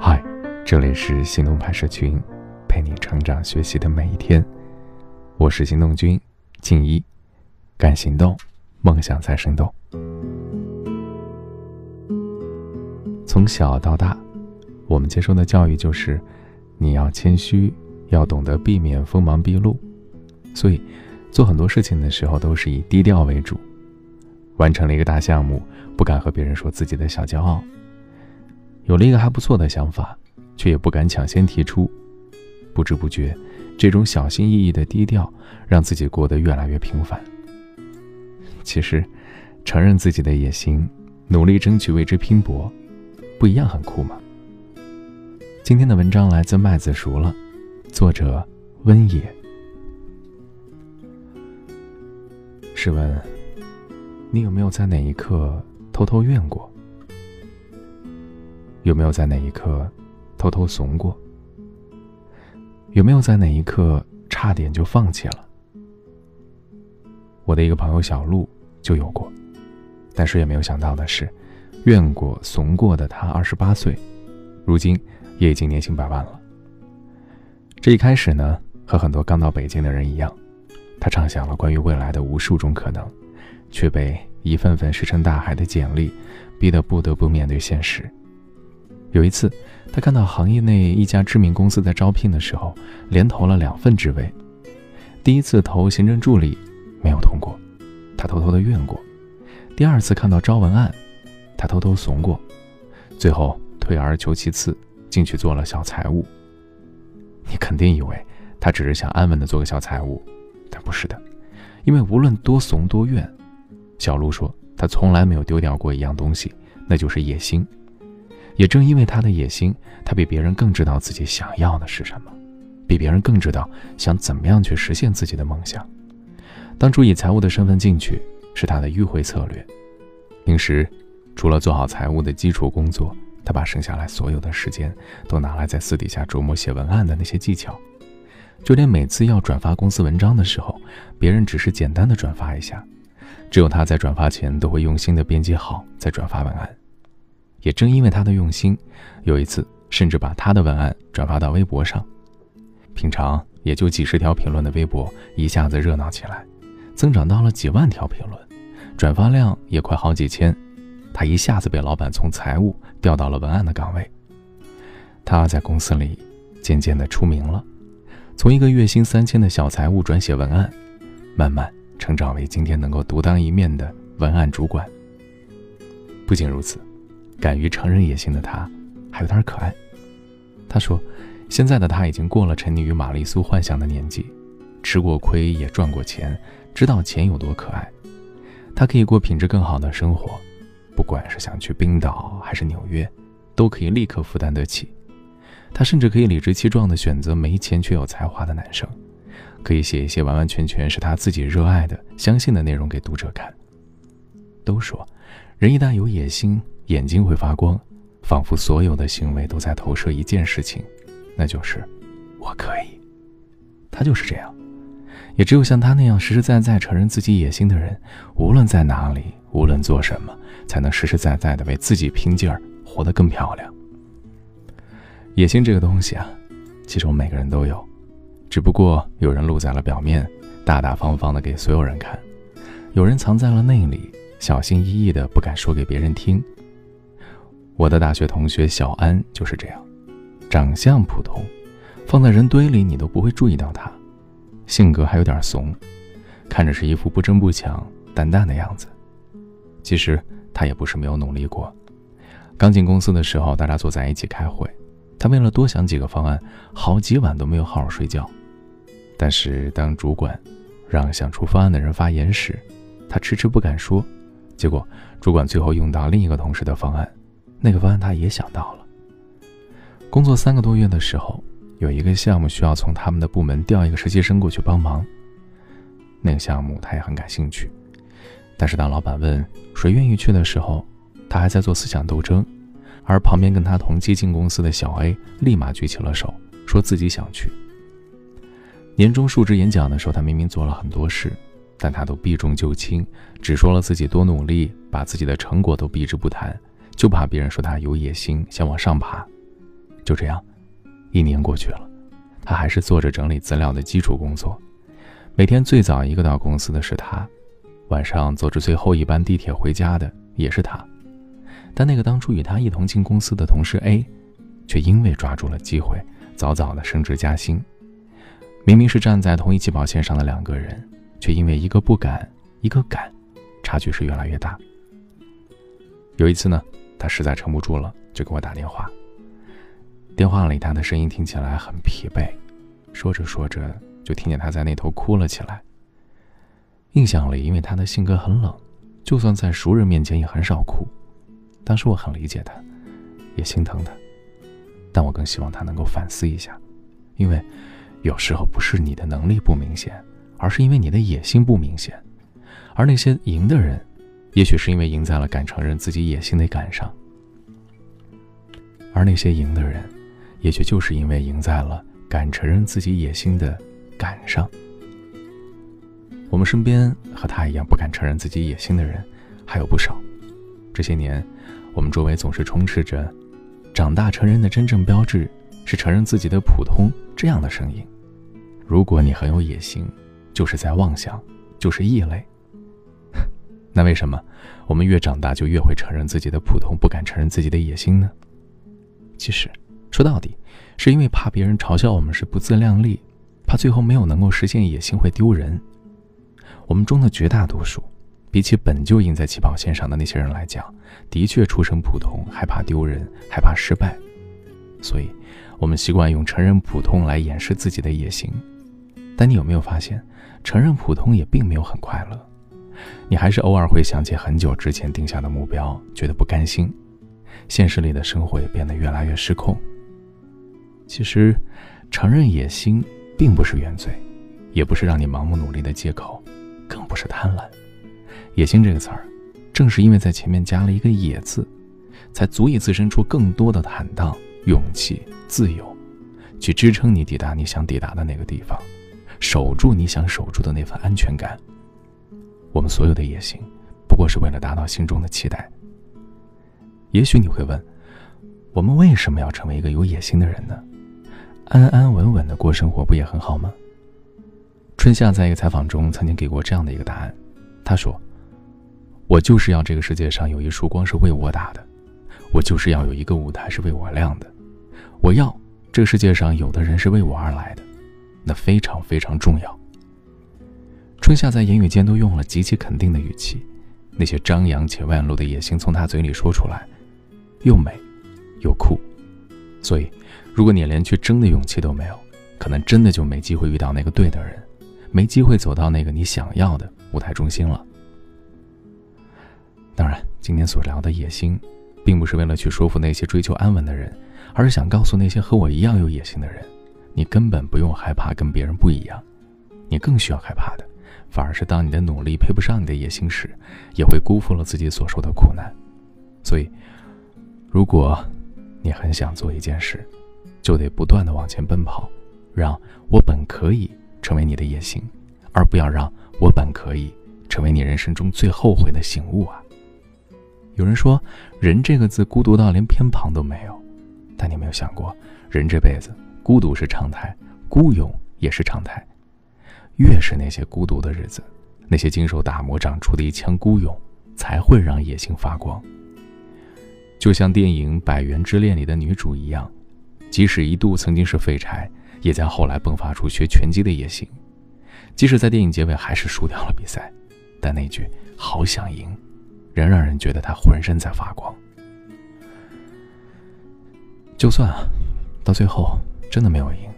嗨，这里是行动拍摄群，陪你成长学习的每一天。我是行动君静一，敢行动，梦想才生动。从小到大，我们接受的教育就是，你要谦虚，要懂得避免锋芒毕露，所以做很多事情的时候都是以低调为主。完成了一个大项目，不敢和别人说自己的小骄傲；有了一个还不错的想法，却也不敢抢先提出。不知不觉，这种小心翼翼的低调，让自己过得越来越平凡。其实，承认自己的野心，努力争取为之拼搏，不一样很酷吗？今天的文章来自麦子熟了，作者温野。试问。你有没有在哪一刻偷偷怨过？有没有在哪一刻偷偷怂过？有没有在哪一刻差点就放弃了？我的一个朋友小鹿就有过，但是也没有想到的是，怨过、怂过的他，二十八岁，如今也已经年薪百万了。这一开始呢，和很多刚到北京的人一样，他畅想了关于未来的无数种可能。却被一份份石沉大海的简历逼得不得不面对现实。有一次，他看到行业内一家知名公司在招聘的时候，连投了两份职位。第一次投行政助理，没有通过，他偷偷的怨过；第二次看到招文案，他偷偷怂过。最后退而求其次，进去做了小财务。你肯定以为他只是想安稳的做个小财务，但不是的，因为无论多怂多怨。小鹿说：“他从来没有丢掉过一样东西，那就是野心。也正因为他的野心，他比别人更知道自己想要的是什么，比别人更知道想怎么样去实现自己的梦想。当初以财务的身份进去，是他的迂回策略。平时，除了做好财务的基础工作，他把剩下来所有的时间都拿来在私底下琢磨写文案的那些技巧。就连每次要转发公司文章的时候，别人只是简单的转发一下。”只有他在转发前都会用心的编辑好再转发文案，也正因为他的用心，有一次甚至把他的文案转发到微博上。平常也就几十条评论的微博一下子热闹起来，增长到了几万条评论，转发量也快好几千。他一下子被老板从财务调到了文案的岗位，他在公司里渐渐的出名了，从一个月薪三千的小财务转写文案，慢慢。成长为今天能够独当一面的文案主管。不仅如此，敢于承认野心的他，还有点可爱。他说：“现在的他已经过了沉溺于玛丽苏幻想的年纪，吃过亏也赚过钱，知道钱有多可爱。他可以过品质更好的生活，不管是想去冰岛还是纽约，都可以立刻负担得起。他甚至可以理直气壮地选择没钱却有才华的男生。”可以写一些完完全全是他自己热爱的、相信的内容给读者看。都说，人一旦有野心，眼睛会发光，仿佛所有的行为都在投射一件事情，那就是我可以。他就是这样，也只有像他那样实实在在承认自己野心的人，无论在哪里，无论做什么，才能实实在在的为自己拼劲儿，活得更漂亮。野心这个东西啊，其实我们每个人都有。只不过有人露在了表面，大大方方的给所有人看；有人藏在了内里，小心翼翼的不敢说给别人听。我的大学同学小安就是这样，长相普通，放在人堆里你都不会注意到他，性格还有点怂，看着是一副不争不抢、淡淡的样子。其实他也不是没有努力过，刚进公司的时候，大家坐在一起开会，他为了多想几个方案，好几晚都没有好好睡觉。但是，当主管让想出方案的人发言时，他迟迟不敢说。结果，主管最后用到另一个同事的方案，那个方案他也想到了。工作三个多月的时候，有一个项目需要从他们的部门调一个实习生过去帮忙。那个项目他也很感兴趣，但是当老板问谁愿意去的时候，他还在做思想斗争。而旁边跟他同期进公司的小 A 立马举起了手，说自己想去。年终述职演讲的时候，他明明做了很多事，但他都避重就轻，只说了自己多努力，把自己的成果都避之不谈，就怕别人说他有野心，想往上爬。就这样，一年过去了，他还是做着整理资料的基础工作。每天最早一个到公司的是他，晚上坐着最后一班地铁回家的也是他。但那个当初与他一同进公司的同事 A，却因为抓住了机会，早早的升职加薪。明明是站在同一起跑线上的两个人，却因为一个不敢，一个敢，差距是越来越大。有一次呢，他实在撑不住了，就给我打电话。电话里他的声音听起来很疲惫，说着说着就听见他在那头哭了起来。印象里，因为他的性格很冷，就算在熟人面前也很少哭。当时我很理解他，也心疼他，但我更希望他能够反思一下，因为有时候不是你的能力不明显，而是因为你的野心不明显。而那些赢的人，也许是因为赢在了敢承认自己野心的杆上，而那些赢的人，也许就是因为赢在了敢承认自己野心的杆上。我们身边和他一样不敢承认自己野心的人还有不少，这些年。我们周围总是充斥着“长大成人的真正标志是承认自己的普通”这样的声音。如果你很有野心，就是在妄想，就是异类。那为什么我们越长大就越会承认自己的普通，不敢承认自己的野心呢？其实说到底，是因为怕别人嘲笑我们是不自量力，怕最后没有能够实现野心会丢人。我们中的绝大多数。比起本就赢在起跑线上的那些人来讲，的确出身普通，害怕丢人，害怕失败，所以，我们习惯用承认普通来掩饰自己的野心。但你有没有发现，承认普通也并没有很快乐？你还是偶尔会想起很久之前定下的目标，觉得不甘心。现实里的生活也变得越来越失控。其实，承认野心并不是原罪，也不是让你盲目努力的借口，更不是贪婪。野心这个词儿，正是因为在前面加了一个“野”字，才足以滋生出更多的坦荡、勇气、自由，去支撑你抵达你想抵达的那个地方，守住你想守住的那份安全感。我们所有的野心，不过是为了达到心中的期待。也许你会问，我们为什么要成为一个有野心的人呢？安安稳稳的过生活不也很好吗？春夏在一个采访中曾经给过这样的一个答案，他说。我就是要这个世界上有一束光是为我打的，我就是要有一个舞台是为我亮的，我要这个世界上有的人是为我而来的，那非常非常重要。春夏在言语间都用了极其肯定的语气，那些张扬且外露的野心从他嘴里说出来，又美，又酷。所以，如果你连去争的勇气都没有，可能真的就没机会遇到那个对的人，没机会走到那个你想要的舞台中心了。当然，今天所聊的野心，并不是为了去说服那些追求安稳的人，而是想告诉那些和我一样有野心的人，你根本不用害怕跟别人不一样，你更需要害怕的，反而是当你的努力配不上你的野心时，也会辜负了自己所受的苦难。所以，如果你很想做一件事，就得不断的往前奔跑，让我本可以成为你的野心，而不要让我本可以成为你人生中最后悔的醒悟啊！有人说，人这个字孤独到连偏旁都没有，但你没有想过，人这辈子孤独是常态，孤勇也是常态。越是那些孤独的日子，那些经受打磨长出的一腔孤勇，才会让野心发光。就像电影《百元之恋》里的女主一样，即使一度曾经是废柴，也在后来迸发出学拳击的野心。即使在电影结尾还是输掉了比赛，但那句“好想赢”。仍让人觉得他浑身在发光。就算啊，到最后真的没有赢，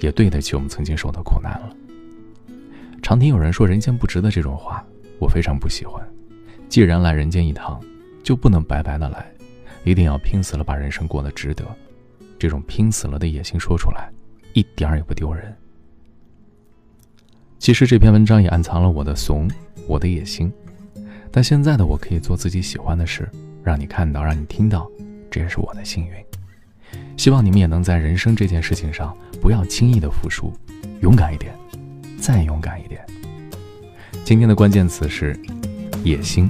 也对得起我们曾经受的苦难了。常听有人说“人间不值得”这种话，我非常不喜欢。既然来人间一趟，就不能白白的来，一定要拼死了把人生过得值得。这种拼死了的野心说出来，一点儿也不丢人。其实这篇文章也暗藏了我的怂，我的野心。但现在的我可以做自己喜欢的事，让你看到，让你听到，这也是我的幸运。希望你们也能在人生这件事情上不要轻易的服输，勇敢一点，再勇敢一点。今天的关键词是野心。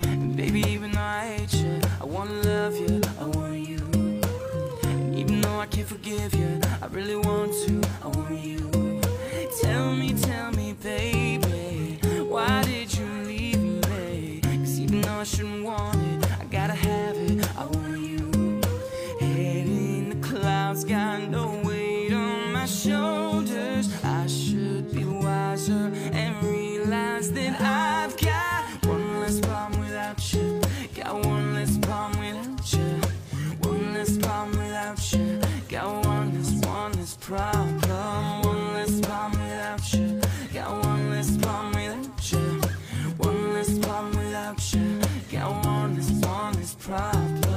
I can't forgive you. I really One less problem without you. One less problem without you. Got one less, one less problem. One less problem without you. Got one less problem without you. One less problem without you. Got one less, one less problem.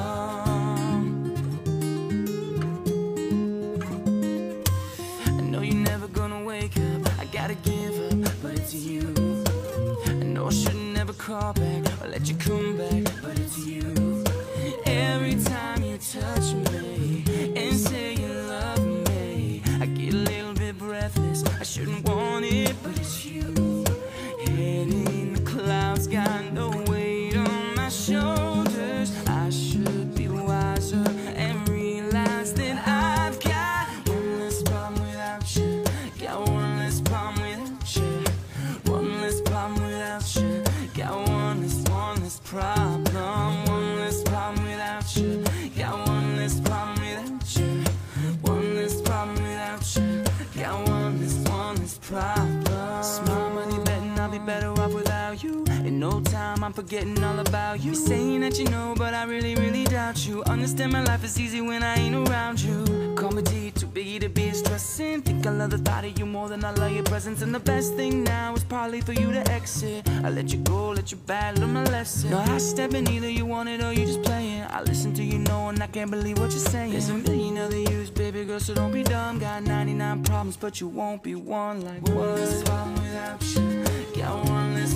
I know you're never gonna wake up. I gotta give up, but it's you. I know I should never call back or let you come cry. Forgetting all about you. Saying that you know, but I really, really doubt you. Understand my life is easy when I ain't around you. T, too big to be stressing. Think I love the thought of you more than I love your presence. And the best thing now is probably for you to exit. I let you go, let you learn my lesson. No I step in, either you want it or you just playing. I listen to you know, and I can't believe what you're saying. There's a million other yous, baby girl, so don't be dumb. Got 99 problems, but you won't be one like one. Less problem without you. Got one less